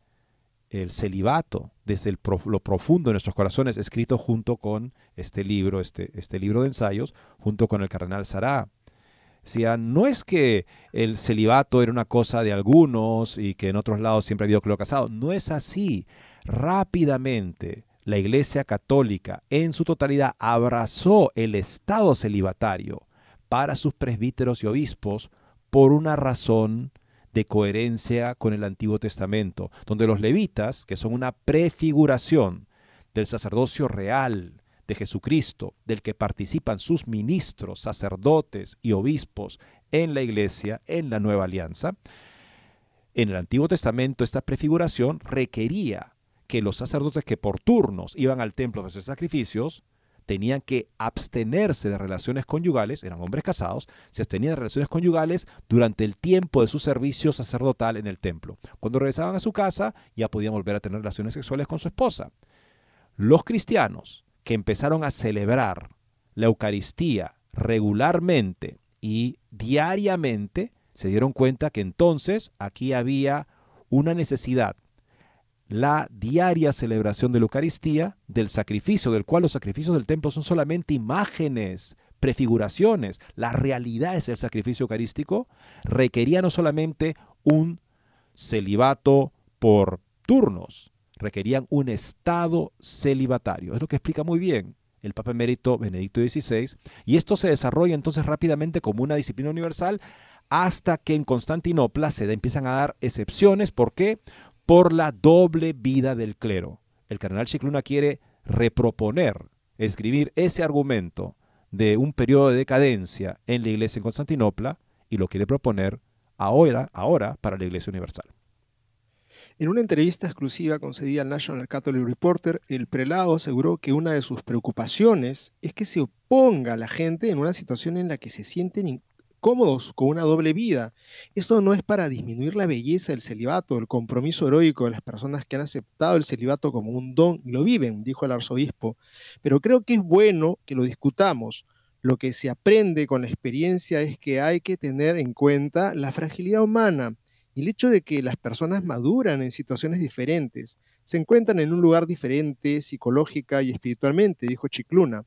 el celibato desde lo profundo de nuestros corazones, escrito junto con este libro, este, este libro de ensayos, junto con el cardenal Sará. Decía, no es que el celibato era una cosa de algunos y que en otros lados siempre ha habido clero casado, no es así. Rápidamente la Iglesia Católica en su totalidad abrazó el estado celibatario para sus presbíteros y obispos por una razón de coherencia con el Antiguo Testamento, donde los levitas, que son una prefiguración del sacerdocio real de Jesucristo, del que participan sus ministros, sacerdotes y obispos en la iglesia, en la nueva alianza, en el Antiguo Testamento esta prefiguración requería que los sacerdotes que por turnos iban al templo a hacer sacrificios, tenían que abstenerse de relaciones conyugales, eran hombres casados, se abstenían de relaciones conyugales durante el tiempo de su servicio sacerdotal en el templo. Cuando regresaban a su casa ya podían volver a tener relaciones sexuales con su esposa. Los cristianos que empezaron a celebrar la Eucaristía regularmente y diariamente, se dieron cuenta que entonces aquí había una necesidad la diaria celebración de la Eucaristía, del sacrificio, del cual los sacrificios del templo son solamente imágenes, prefiguraciones. La realidad es el sacrificio eucarístico, requería no solamente un celibato por turnos, requerían un estado celibatario. Es lo que explica muy bien el Papa Emérito Benedicto XVI. Y esto se desarrolla entonces rápidamente como una disciplina universal hasta que en Constantinopla se empiezan a dar excepciones. ¿Por qué? Por la doble vida del clero. El cardenal Chicluna quiere reproponer, escribir ese argumento de un periodo de decadencia en la iglesia en Constantinopla y lo quiere proponer ahora, ahora para la iglesia universal.
En una entrevista exclusiva concedida al National Catholic Reporter, el prelado aseguró que una de sus preocupaciones es que se oponga a la gente en una situación en la que se sienten cómodos con una doble vida. Esto no es para disminuir la belleza del celibato, el compromiso heroico de las personas que han aceptado el celibato como un don y lo viven, dijo el arzobispo, pero creo que es bueno que lo discutamos. Lo que se aprende con la experiencia es que hay que tener en cuenta la fragilidad humana y el hecho de que las personas maduran en situaciones diferentes, se encuentran en un lugar diferente psicológica y espiritualmente, dijo Chicluna.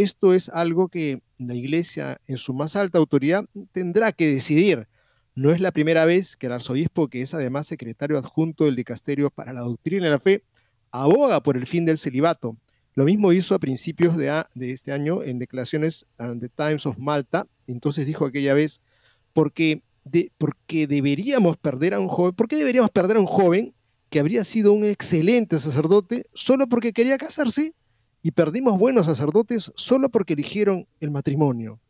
Esto es algo que la Iglesia, en su más alta autoridad, tendrá que decidir. No es la primera vez que el arzobispo, que es además secretario adjunto del Dicasterio para la Doctrina de la Fe, aboga por el fin del celibato. Lo mismo hizo a principios de, este año en declaraciones the Times of Malta. Entonces dijo aquella vez, porque, porque deberíamos perder a un joven, ¿por qué deberíamos perder a un joven que habría sido un excelente sacerdote solo porque quería casarse? Y perdimos buenos sacerdotes solo porque eligieron el matrimonio.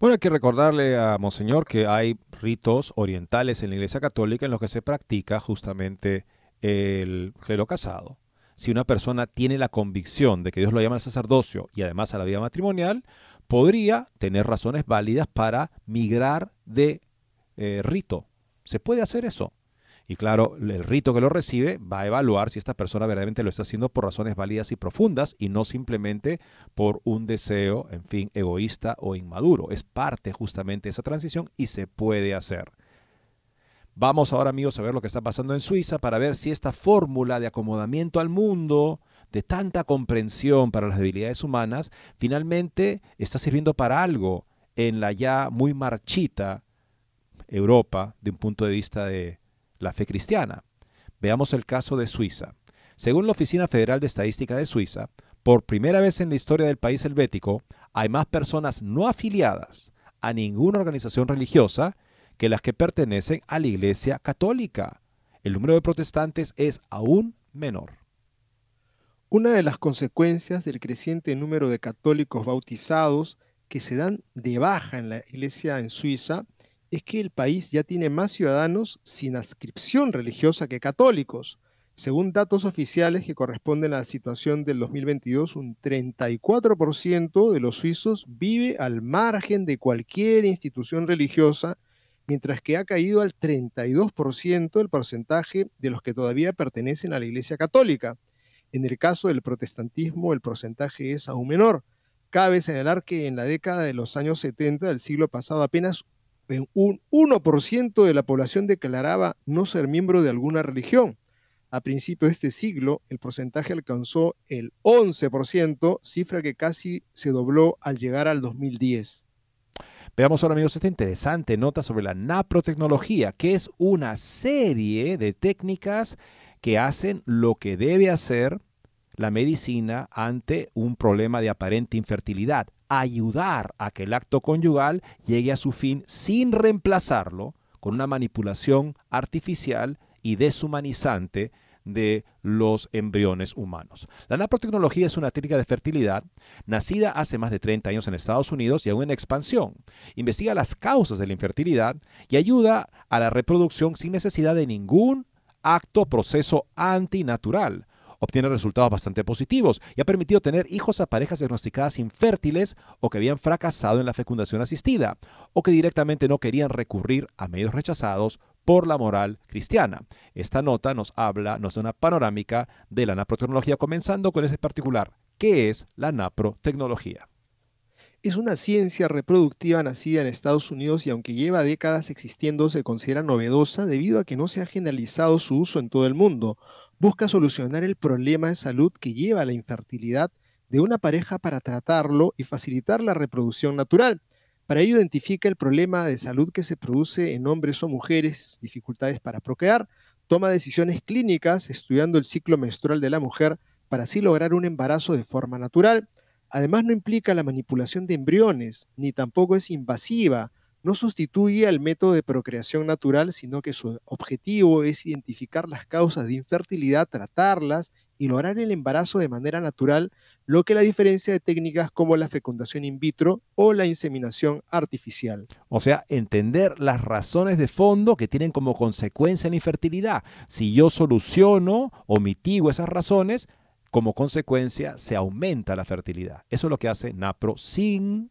Bueno, hay que recordarle a Monseñor que hay ritos orientales en la Iglesia Católica en los que se practica justamente el clero casado. Si una persona tiene la convicción de que Dios lo llama al sacerdocio y además a la vida matrimonial, podría tener razones válidas para migrar de eh, rito. Se puede hacer eso. Y claro, el rito que lo recibe va a evaluar si esta persona verdaderamente lo está haciendo por razones válidas y profundas y no simplemente por un deseo, en fin, egoísta o inmaduro. Es parte justamente de esa transición y se puede hacer. Vamos ahora amigos a ver lo que está pasando en Suiza para ver si esta fórmula de acomodamiento al mundo, de tanta comprensión para las debilidades humanas, finalmente está sirviendo para algo en la ya muy marchita Europa de un punto de vista de la fe cristiana. Veamos el caso de Suiza. Según la Oficina Federal de Estadística de Suiza, por primera vez en la historia del país helvético, hay más personas no afiliadas a ninguna organización religiosa que las que pertenecen a la Iglesia Católica. El número de protestantes es aún menor.
Una de las consecuencias del creciente número de católicos bautizados que se dan de baja en la Iglesia en Suiza es que el país ya tiene más ciudadanos sin adscripción religiosa que católicos. Según datos oficiales que corresponden a la situación del 2022, un 34% de los suizos vive al margen de cualquier institución religiosa, mientras que ha caído al 32% el porcentaje de los que todavía pertenecen a la Iglesia Católica. En el caso del protestantismo, el porcentaje es aún menor. Cabe señalar que en la década de los años 70 del siglo pasado apenas un 1% de la población declaraba no ser miembro de alguna religión. A principios de este siglo, el porcentaje alcanzó el 11%, cifra que casi se dobló al llegar al 2010.
Veamos ahora, amigos, esta interesante nota sobre la naprotecnología, que es una serie de técnicas que hacen lo que debe hacer la medicina ante un problema de aparente infertilidad ayudar a que el acto conyugal llegue a su fin sin reemplazarlo con una manipulación artificial y deshumanizante de los embriones humanos. La naprotecnología es una técnica de fertilidad nacida hace más de 30 años en Estados Unidos y aún en expansión. Investiga las causas de la infertilidad y ayuda a la reproducción sin necesidad de ningún acto o proceso antinatural obtiene resultados bastante positivos y ha permitido tener hijos a parejas diagnosticadas infértiles o que habían fracasado en la fecundación asistida o que directamente no querían recurrir a medios rechazados por la moral cristiana. Esta nota nos habla, nos da una panorámica de la naprotecnología, comenzando con ese particular. ¿Qué es la naprotecnología?
Es una ciencia reproductiva nacida en Estados Unidos y aunque lleva décadas existiendo se considera novedosa debido a que no se ha generalizado su uso en todo el mundo. Busca solucionar el problema de salud que lleva a la infertilidad de una pareja para tratarlo y facilitar la reproducción natural. Para ello identifica el problema de salud que se produce en hombres o mujeres, dificultades para procrear, toma decisiones clínicas estudiando el ciclo menstrual de la mujer para así lograr un embarazo de forma natural, Además, no implica la manipulación de embriones, ni tampoco es invasiva, no sustituye al método de procreación natural, sino que su objetivo es identificar las causas de infertilidad, tratarlas y lograr el embarazo de manera natural, lo que la diferencia de técnicas como la fecundación in vitro o la inseminación artificial.
O sea, entender las razones de fondo que tienen como consecuencia la infertilidad. Si yo soluciono o mitigo esas razones, como consecuencia se aumenta la fertilidad. Eso es lo que hace NAPRO sin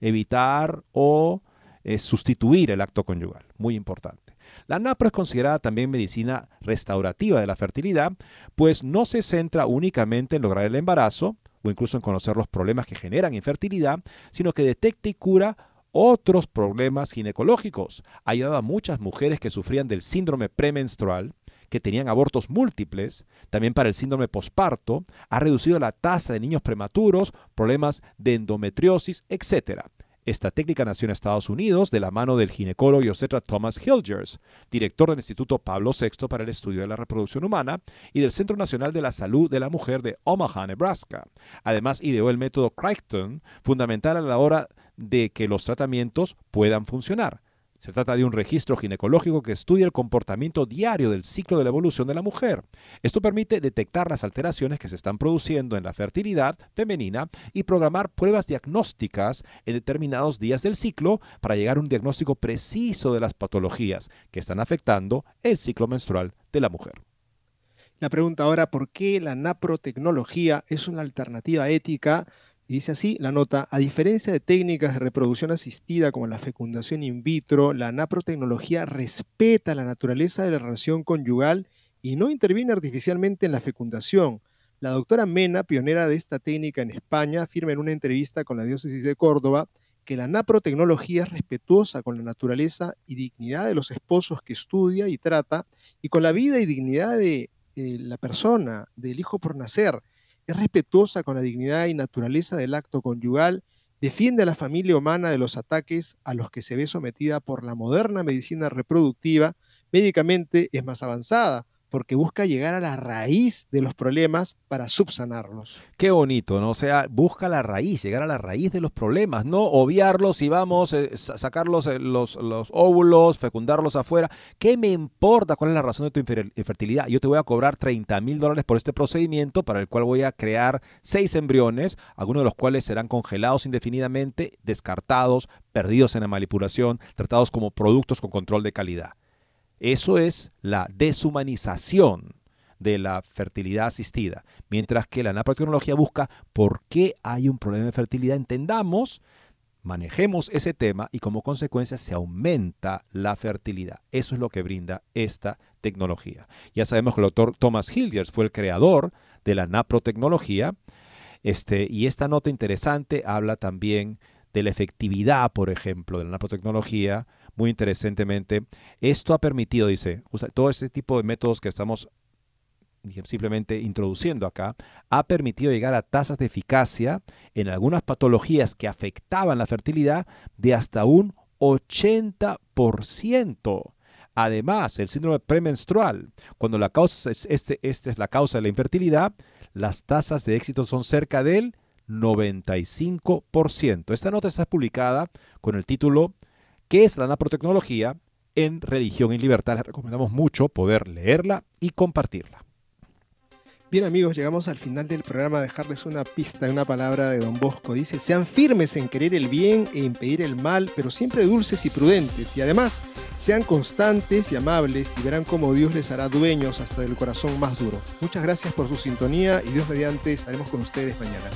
evitar o eh, sustituir el acto conyugal. Muy importante. La NAPRO es considerada también medicina restaurativa de la fertilidad, pues no se centra únicamente en lograr el embarazo o incluso en conocer los problemas que generan infertilidad, sino que detecta y cura otros problemas ginecológicos. Ha ayudado a muchas mujeres que sufrían del síndrome premenstrual, que tenían abortos múltiples, también para el síndrome posparto, ha reducido la tasa de niños prematuros, problemas de endometriosis, etc. Esta técnica nació en Estados Unidos de la mano del ginecólogo y obstetra Thomas Hilgers, director del Instituto Pablo VI para el Estudio de la Reproducción Humana y del Centro Nacional de la Salud de la Mujer de Omaha, Nebraska. Además, ideó el método Crichton, fundamental a la hora de que los tratamientos puedan funcionar. Se trata de un registro ginecológico que estudia el comportamiento diario del ciclo de la evolución de la mujer. Esto permite detectar las alteraciones que se están produciendo en la fertilidad femenina y programar pruebas diagnósticas en determinados días del ciclo para llegar a un diagnóstico preciso de las patologías que están afectando el ciclo menstrual de la mujer.
La pregunta ahora, ¿por qué la naprotecnología es una alternativa ética dice así la nota, a diferencia de técnicas de reproducción asistida como la fecundación in vitro, la naprotecnología respeta la naturaleza de la relación conyugal y no interviene artificialmente en la fecundación. La doctora Mena, pionera de esta técnica en España, afirma en una entrevista con la diócesis de Córdoba que la naprotecnología es respetuosa con la naturaleza y dignidad de los esposos que estudia y trata y con la vida y dignidad de eh, la persona, del hijo por nacer es respetuosa con la dignidad y naturaleza del acto conyugal, defiende a la familia humana de los ataques a los que se ve sometida por la moderna medicina reproductiva, médicamente es más avanzada, porque busca llegar a la raíz de los problemas para subsanarlos.
Qué bonito, ¿no? O sea, busca la raíz, llegar a la raíz de los problemas, no obviarlos y vamos, a eh, sacarlos eh, los, los, óvulos, fecundarlos afuera. ¿Qué me importa cuál es la razón de tu infertilidad? Yo te voy a cobrar 30 mil dólares por este procedimiento para el cual voy a crear seis embriones, algunos de los cuales serán congelados indefinidamente, descartados, perdidos en la manipulación, tratados como productos con control de calidad. Eso es la deshumanización de la fertilidad asistida, mientras que la naprotecnología busca por qué hay un problema de fertilidad. Entendamos, manejemos ese tema y como consecuencia se aumenta la fertilidad. Eso es lo que brinda esta tecnología. Ya sabemos que el doctor Thomas Hilgers fue el creador de la naprotecnología. Este, y esta nota interesante habla también de la efectividad, por ejemplo, de la naprotecnología muy interesantemente. Esto ha permitido, dice, todo ese tipo de métodos que estamos simplemente introduciendo acá, ha permitido llegar a tasas de eficacia en algunas patologías que afectaban la fertilidad de hasta un 80%. Además, el síndrome premenstrual, cuando la causa es este, esta es la causa de la infertilidad, las tasas de éxito son cerca del 95%. Esta nota está publicada con el título ¿Qué es la naprotecnología? En Religión y Libertad. Les recomendamos mucho poder leerla y compartirla.
Bien amigos, llegamos al final del programa dejarles una pista, una palabra de Don Bosco. Dice, sean firmes en querer el bien e impedir el mal, pero siempre dulces y prudentes. Y además, sean constantes y amables y verán cómo Dios les hará dueños hasta del corazón más duro. Muchas gracias por su sintonía y Dios mediante estaremos con ustedes mañana.